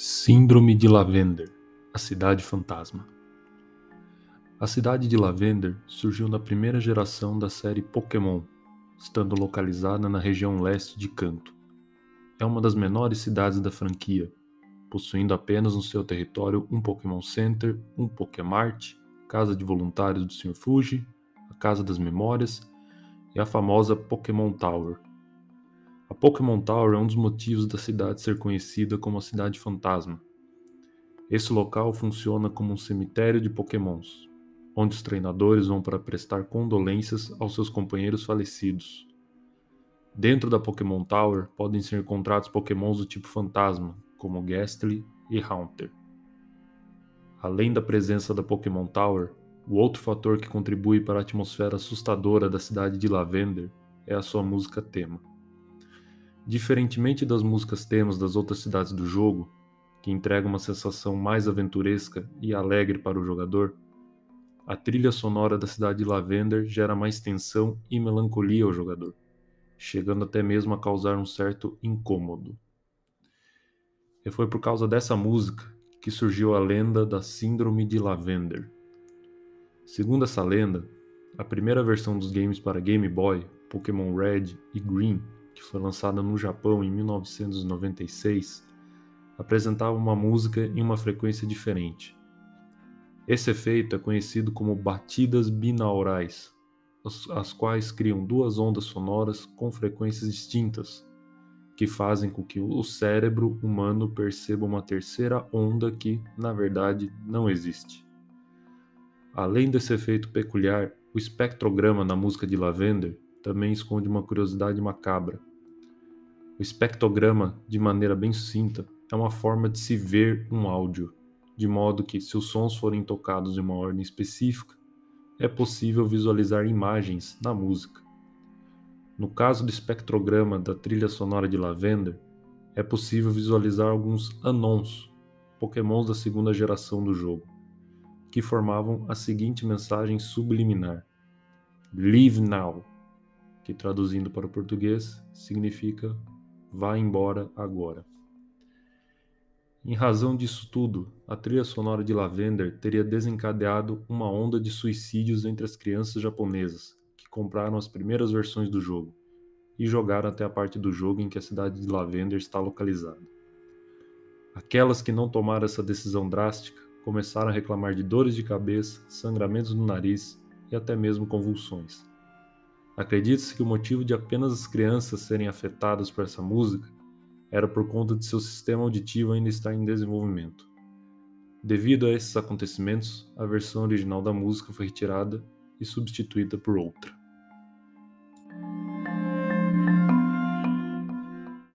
Síndrome de Lavender A Cidade Fantasma A cidade de Lavender surgiu na primeira geração da série Pokémon, estando localizada na região leste de Kanto. É uma das menores cidades da franquia, possuindo apenas no seu território um Pokémon Center, um Pokémart, Casa de Voluntários do Sr. Fuji, a Casa das Memórias e a famosa Pokémon Tower, Pokémon Tower é um dos motivos da cidade ser conhecida como a Cidade Fantasma. Esse local funciona como um cemitério de Pokémons, onde os treinadores vão para prestar condolências aos seus companheiros falecidos. Dentro da Pokémon Tower podem ser encontrados Pokémons do tipo Fantasma, como Gastly e Haunter. Além da presença da Pokémon Tower, o outro fator que contribui para a atmosfera assustadora da cidade de Lavender é a sua música tema. Diferentemente das músicas temas das outras cidades do jogo, que entregam uma sensação mais aventuresca e alegre para o jogador, a trilha sonora da cidade de Lavender gera mais tensão e melancolia ao jogador, chegando até mesmo a causar um certo incômodo. E foi por causa dessa música que surgiu a lenda da Síndrome de Lavender. Segundo essa lenda, a primeira versão dos games para Game Boy, Pokémon Red e Green, que foi lançada no Japão em 1996, apresentava uma música em uma frequência diferente. Esse efeito é conhecido como batidas binaurais, as quais criam duas ondas sonoras com frequências distintas, que fazem com que o cérebro humano perceba uma terceira onda que, na verdade, não existe. Além desse efeito peculiar, o espectrograma na música de Lavender também esconde uma curiosidade macabra. O espectrograma, de maneira bem sucinta, é uma forma de se ver um áudio, de modo que, se os sons forem tocados em uma ordem específica, é possível visualizar imagens na música. No caso do espectrograma da trilha sonora de Lavender, é possível visualizar alguns Anons, pokémons da segunda geração do jogo, que formavam a seguinte mensagem subliminar: Leave now, que traduzindo para o português significa Vá embora agora. Em razão disso tudo, a trilha sonora de Lavender teria desencadeado uma onda de suicídios entre as crianças japonesas que compraram as primeiras versões do jogo e jogaram até a parte do jogo em que a cidade de Lavender está localizada. Aquelas que não tomaram essa decisão drástica começaram a reclamar de dores de cabeça, sangramentos no nariz e até mesmo convulsões. Acredita-se que o motivo de apenas as crianças serem afetadas por essa música era por conta de seu sistema auditivo ainda estar em desenvolvimento. Devido a esses acontecimentos, a versão original da música foi retirada e substituída por outra.